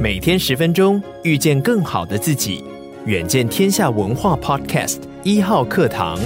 每天十分钟，遇见更好的自己。远见天下文化 Podcast 一号课堂。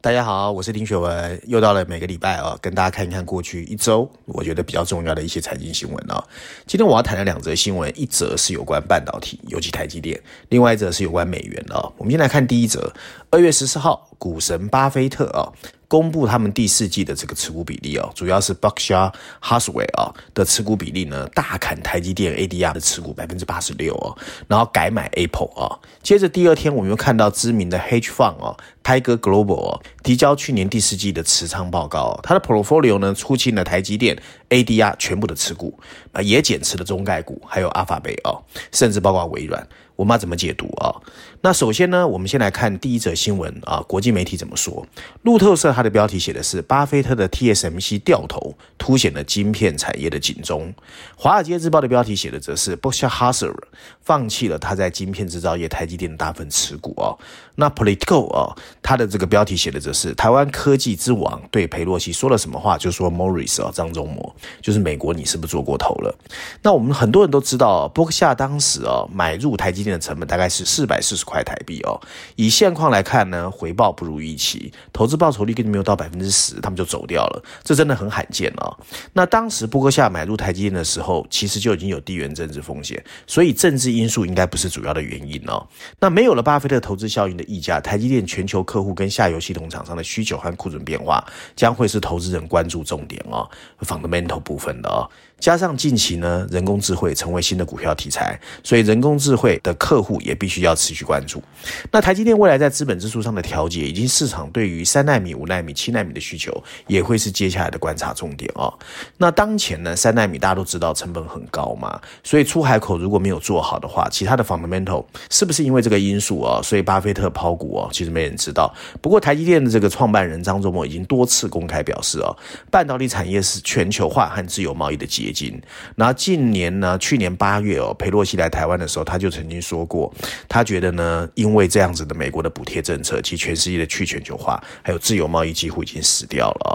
大家好，我是丁学文，又到了每个礼拜啊，跟大家看一看过去一周我觉得比较重要的一些财经新闻啊。今天我要谈的两则新闻，一则是有关半导体，尤其台积电；另外一则是有关美元的。我们先来看第一则，二月十四号，股神巴菲特啊。公布他们第四季的这个持股比例哦，主要是 Berkshire Hathaway 啊的持股比例呢，大砍台积电 ADR 的持股百分之八十六哦，然后改买 Apple 啊。接着第二天，我们又看到知名的 Hedge Fund 哦，Tiger Global 哦，提交去年第四季的持仓报告，它的 Portfolio 呢出清了台积电 ADR 全部的持股啊，也减持了中概股，还有 Alphabet 哦，甚至包括微软。我们要怎么解读啊？那首先呢，我们先来看第一则新闻啊，国际媒体怎么说？路透社它的标题写的是巴菲特的 TSMC 掉头，凸显了晶片产业的警钟。华尔街日报的标题写的则是 Bockshires 放弃了他在晶片制造业台积电的大份持股啊。那 Politico 啊，它的这个标题写的则是台湾科技之王对裴洛西说了什么话？就说 Morris 啊，张忠谋，就是美国，你是不是做过头了？那我们很多人都知道，Berkshire 当时啊买入台积电的成本大概是四百四十块台币哦。以现况来看呢，回报不如预期，投资报酬率根本没有到百分之十，他们就走掉了，这真的很罕见哦。那当时波克夏买入台积电的时候，其实就已经有地缘政治风险，所以政治因素应该不是主要的原因哦。那没有了巴菲特投资效应的溢价，台积电全球客户跟下游系统厂商的需求和库存变化，将会是投资人关注重点哦，fundamental 部分的哦。加上近期呢，人工智慧成为新的股票题材，所以人工智慧的客户也必须要持续关注。那台积电未来在资本支出上的调节，以及市场对于三纳米、五纳米、七纳米的需求，也会是接下来的观察重点哦。那当前呢，三纳米大家都知道成本很高嘛，所以出海口如果没有做好的话，其他的 fundamental 是不是因为这个因素哦？所以巴菲特抛股哦，其实没人知道。不过台积电的这个创办人张忠谋已经多次公开表示哦，半导体产业是全球化和自由贸易的结。晶，然后近年呢，去年八月哦，佩洛西来台湾的时候，他就曾经说过，他觉得呢，因为这样子的美国的补贴政策，其实全世界的去全球化还有自由贸易几乎已经死掉了哦。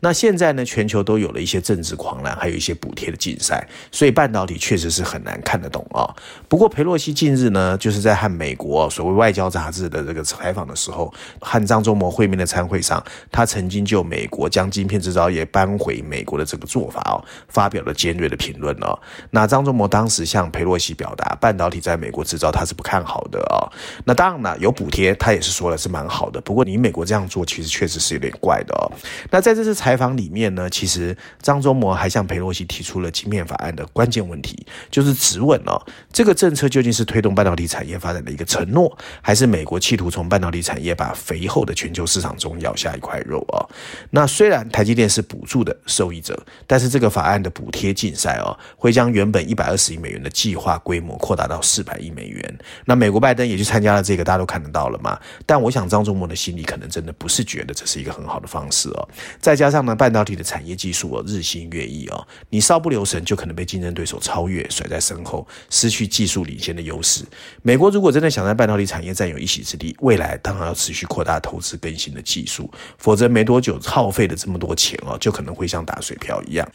那现在呢，全球都有了一些政治狂澜，还有一些补贴的竞赛，所以半导体确实是很难看得懂啊。不过裴洛西近日呢，就是在和美国所谓外交杂志的这个采访的时候，和张忠谋会面的餐会上，他曾经就美国将晶片制造业搬回美国的这个做法哦，发表了。尖锐的评论哦，那张忠谋当时向裴洛西表达，半导体在美国制造他是不看好的哦。那当然了，有补贴，他也是说的是蛮好的。不过你美国这样做，其实确实是有点怪的哦。那在这次采访里面呢，其实张忠谋还向裴洛西提出了晶片法案的关键问题，就是质问哦，这个政策究竟是推动半导体产业发展的一个承诺，还是美国企图从半导体产业把肥厚的全球市场中咬下一块肉哦？那虽然台积电是补助的受益者，但是这个法案的补贴。竞赛哦，会将原本一百二十亿美元的计划规模扩大到四百亿美元美元。那美国拜登也去参加了这个，大家都看得到了嘛。但我想张忠谋的心里可能真的不是觉得这是一个很好的方式哦。再加上呢，半导体的产业技术哦日新月异哦，你稍不留神就可能被竞争对手超越，甩在身后，失去技术领先的优势。美国如果真的想在半导体产业占有一席之地，未来当然要持续扩大投资更新的技术，否则没多久耗费了这么多钱哦，就可能会像打水漂一样。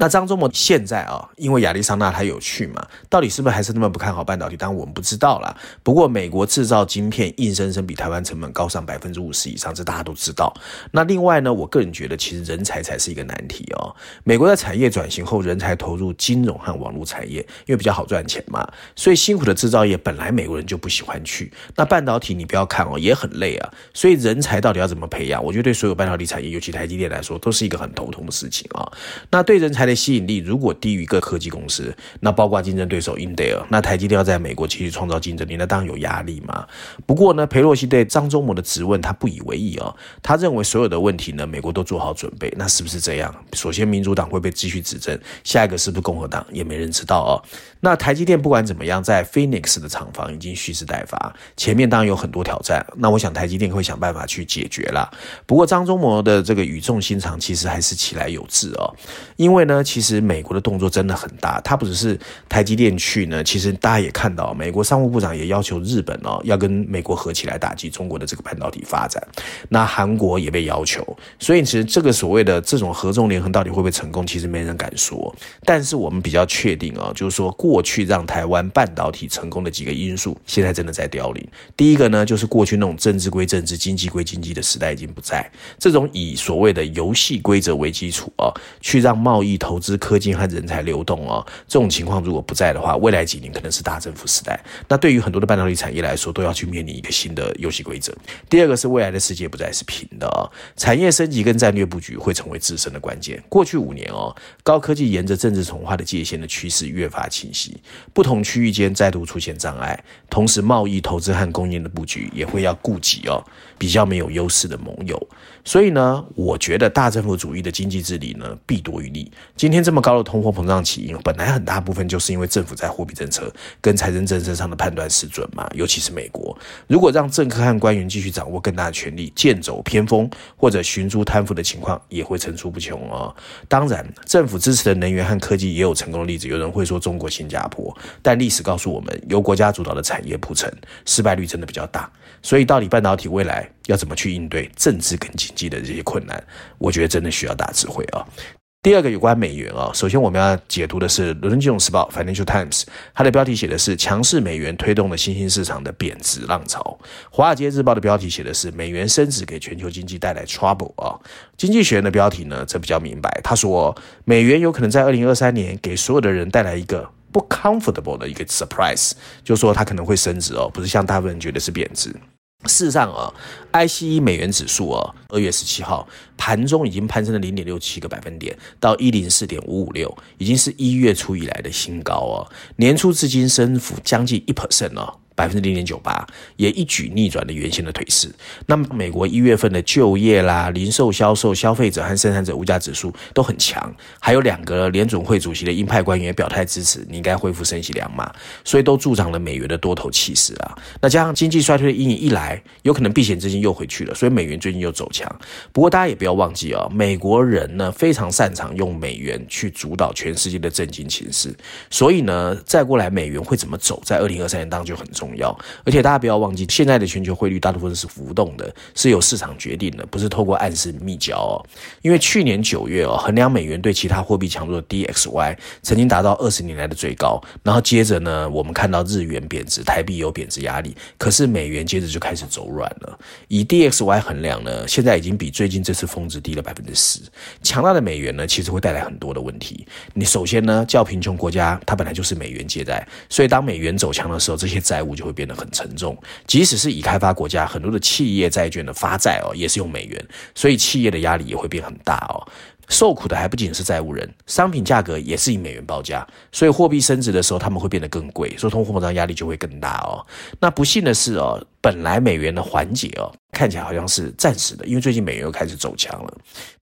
那张忠谋现在啊，因为亚利桑那他有去嘛，到底是不是还是那么不看好半导体？当然我们不知道啦。不过美国制造晶片硬生生比台湾成本高上百分之五十以上，这大家都知道。那另外呢，我个人觉得其实人才才是一个难题哦。美国在产业转型后，人才投入金融和网络产业，因为比较好赚钱嘛，所以辛苦的制造业本来美国人就不喜欢去。那半导体你不要看哦，也很累啊。所以人才到底要怎么培养？我觉得对所有半导体产业，尤其台积电来说，都是一个很头痛的事情啊。那对人才。的吸引力如果低于各科技公司，那包括竞争对手英特尔，那台积电要在美国继续创造竞争力，那当然有压力嘛。不过呢，裴洛西对张忠谋的质问他不以为意、哦，他认为所有的问题呢，美国都做好准备。那是不是这样？首先，民主党会被继续执政，下一个是不是共和党，也没人知道哦。那台积电不管怎么样，在 Phoenix 的厂房已经蓄势待发，前面当然有很多挑战。那我想台积电会想办法去解决啦。不过张忠谋的这个语重心长，其实还是其来有志哦，因为呢。那，其实美国的动作真的很大，它不只是台积电去呢，其实大家也看到，美国商务部长也要求日本哦，要跟美国合起来打击中国的这个半导体发展。那韩国也被要求，所以其实这个所谓的这种合纵连横到底会不会成功，其实没人敢说。但是我们比较确定哦，就是说过去让台湾半导体成功的几个因素，现在真的在凋零。第一个呢，就是过去那种政治归政治、经济归经济的时代已经不在，这种以所谓的游戏规则为基础啊，去让贸易、投投资、科技和人才流动啊，这种情况如果不在的话，未来几年可能是大政府时代。那对于很多的半导体产业来说，都要去面临一个新的游戏规则。第二个是未来的世界不再是平的啊，产业升级跟战略布局会成为自身的关键。过去五年哦，高科技沿着政治从化的界限的趋势越发清晰，不同区域间再度出现障碍，同时贸易、投资和供应的布局也会要顾及哦，比较没有优势的盟友。所以呢，我觉得大政府主义的经济治理呢，弊多于利。今天这么高的通货膨胀起因，本来很大部分就是因为政府在货币政策跟财政政策上的判断失准嘛。尤其是美国，如果让政客和官员继续掌握更大的权力，剑走偏锋或者寻租贪腐的情况也会层出不穷哦。当然，政府支持的能源和科技也有成功的例子。有人会说中国新加坡，但历史告诉我们，由国家主导的产业铺陈，失败率真的比较大。所以，到底半导体未来要怎么去应对政治跟经济的这些困难？我觉得真的需要大智慧啊。第二个有关美元啊，首先我们要解读的是《伦敦金融时报》（Financial Times），它的标题写的是“强势美元推动了新兴市场的贬值浪潮”。《华尔街日报》的标题写的是“美元升值给全球经济带来 trouble” 啊。经济学人的标题呢，则比较明白，他说美元有可能在二零二三年给所有的人带来一个不 comfortable 的一个 surprise，就是说它可能会升值哦，不是像大部分人觉得是贬值。事实上啊，ICE 美元指数啊，二月十七号盘中已经攀升了零点六七个百分点，到一零四点五五六，已经是一月初以来的新高啊，年初至今升幅将近一 percent 了。百分之零点九八，也一举逆转了原先的颓势。那么，美国一月份的就业啦、零售销售、消费者和生产者物价指数都很强，还有两个联准会主席的鹰派官员也表态支持，你应该恢复升息两码，所以都助长了美元的多头气势啊。那加上经济衰退的阴影一来，有可能避险资金又回去了，所以美元最近又走强。不过大家也不要忘记啊、哦，美国人呢非常擅长用美元去主导全世界的政经情势，所以呢，再过来美元会怎么走，在二零二三年当中就很重。重要，而且大家不要忘记，现在的全球汇率大部分是浮动的，是由市场决定的，不是透过暗示密交哦。因为去年九月哦，衡量美元对其他货币强弱的 DXY 曾经达到二十年来的最高，然后接着呢，我们看到日元贬值，台币有贬值压力，可是美元接着就开始走软了。以 DXY 衡量呢，现在已经比最近这次峰值低了百分之十。强大的美元呢，其实会带来很多的问题。你首先呢，较贫穷国家它本来就是美元借债，所以当美元走强的时候，这些债务就会变得很沉重，即使是已开发国家，很多的企业债券的发债哦，也是用美元，所以企业的压力也会变很大哦。受苦的还不仅是债务人，商品价格也是以美元报价，所以货币升值的时候，他们会变得更贵，所以通货膨胀压力就会更大哦。那不幸的是哦，本来美元的缓解哦。看起来好像是暂时的，因为最近美元又开始走强了。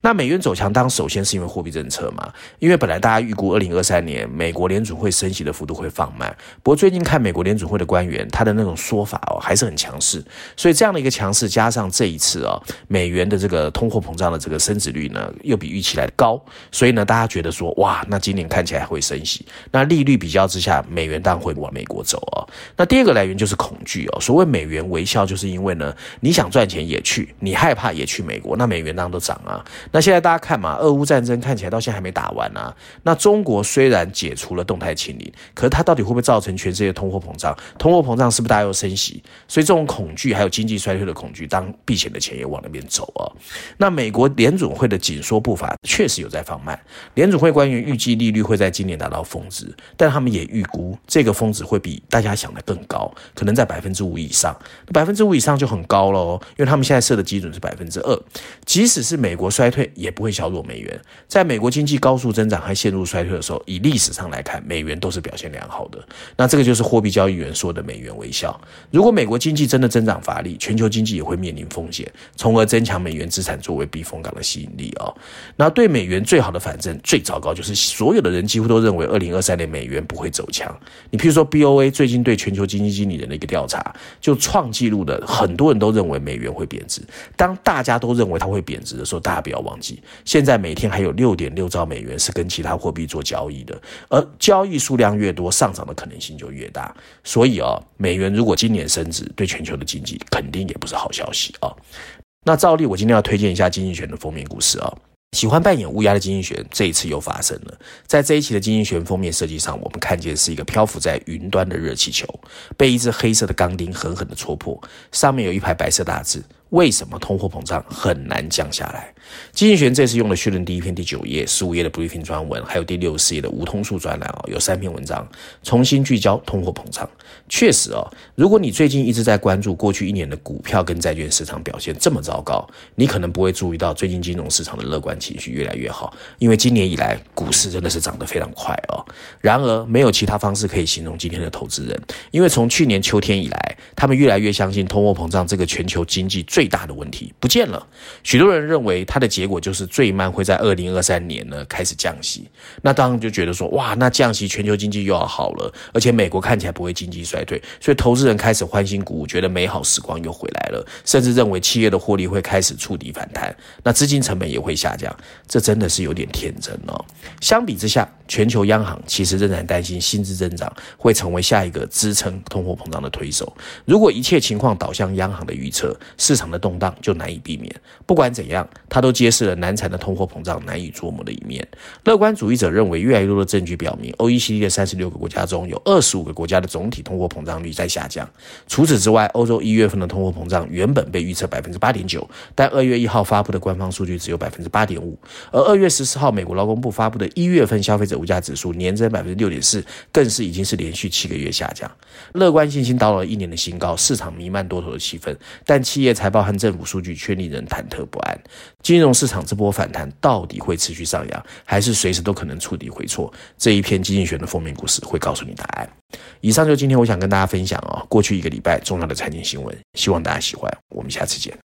那美元走强，当首先是因为货币政策嘛，因为本来大家预估二零二三年美国联准会升息的幅度会放慢，不过最近看美国联准会的官员，他的那种说法哦，还是很强势。所以这样的一个强势，加上这一次哦，美元的这个通货膨胀的这个升值率呢，又比预期来的高，所以呢，大家觉得说，哇，那今年看起来会升息。那利率比较之下，美元当然会往美国走哦。那第二个来源就是恐惧哦，所谓美元微笑，就是因为呢，你想赚钱也去，你害怕也去美国，那美元当然都涨啊。那现在大家看嘛，俄乌战争看起来到现在还没打完啊。那中国虽然解除了动态清零，可是它到底会不会造成全世界通货膨胀？通货膨胀是不是大家又升息？所以这种恐惧还有经济衰退的恐惧，当避险的钱也往那边走啊。那美国联总会的紧缩步伐确实有在放慢，联总会官员预计利率会在今年达到峰值，但他们也预估这个峰值会比大家想的更高，可能在百分之五以上。百分之五以上就很高了哦，因为他们。现在设的基准是百分之二，即使是美国衰退，也不会削弱美元。在美国经济高速增长还陷入衰退的时候，以历史上来看，美元都是表现良好的。那这个就是货币交易员说的“美元微笑”。如果美国经济真的增长乏力，全球经济也会面临风险，从而增强美元资产作为避风港的吸引力哦。那对美元最好的反正，最糟糕就是所有的人几乎都认为，二零二三年美元不会走强。你譬如说，BOA 最近对全球经济经理人的一个调查，就创记录的，很多人都认为美元会贬值。当大家都认为它会贬值的时候，大家不要忘记，现在每天还有六点六兆美元是跟其他货币做交易的，而交易数量越多，上涨的可能性就越大。所以啊，美元如果今年升值，对全球的经济肯定也不是好消息啊。那照例，我今天要推荐一下经济学的封面故事啊。喜欢扮演乌鸦的经济学这一次又发生了。在这一期的经济学封面设计上，我们看见是一个漂浮在云端的热气球，被一只黑色的钢钉狠狠地戳破，上面有一排白色大字。为什么通货膨胀很难降下来？经济学这次用了序论第一篇第九页、十五页的 briefing 专文，还有第六十四页的无通数专栏哦，有三篇文章重新聚焦通货膨胀。确实哦，如果你最近一直在关注过去一年的股票跟债券市场表现这么糟糕，你可能不会注意到最近金融市场的乐观情绪越来越好，因为今年以来股市真的是涨得非常快哦。然而，没有其他方式可以形容今天的投资人，因为从去年秋天以来，他们越来越相信通货膨胀这个全球经济。最大的问题不见了，许多人认为它的结果就是最慢会在二零二三年呢开始降息。那当然就觉得说，哇，那降息全球经济又要好了，而且美国看起来不会经济衰退，所以投资人开始欢欣鼓舞，觉得美好时光又回来了，甚至认为企业的获利会开始触底反弹，那资金成本也会下降。这真的是有点天真哦。相比之下，全球央行其实仍然担心薪资增长会成为下一个支撑通货膨胀的推手。如果一切情况导向央行的预测，市场的动荡就难以避免。不管怎样，它都揭示了难缠的通货膨胀难以捉摸的一面。乐观主义者认为，越来越多的证据表明，OECD 的三十六个国家中有二十五个国家的总体通货膨胀率在下降。除此之外，欧洲一月份的通货膨胀原本被预测百分之八点九，但二月一号发布的官方数据只有百分之八点五。而二月十四号，美国劳工部发布的一月份消费者物价指数年增百分之六点四，更是已经是连续七个月下降。乐观信心到了一年的新高，市场弥漫多头的气氛，但企业财报和政府数据却令人忐忑不安。金融市场这波反弹到底会持续上扬，还是随时都可能触底回挫？这一篇经济学的封面故事会告诉你答案。以上就今天我想跟大家分享啊，过去一个礼拜重要的财经新闻，希望大家喜欢。我们下次见。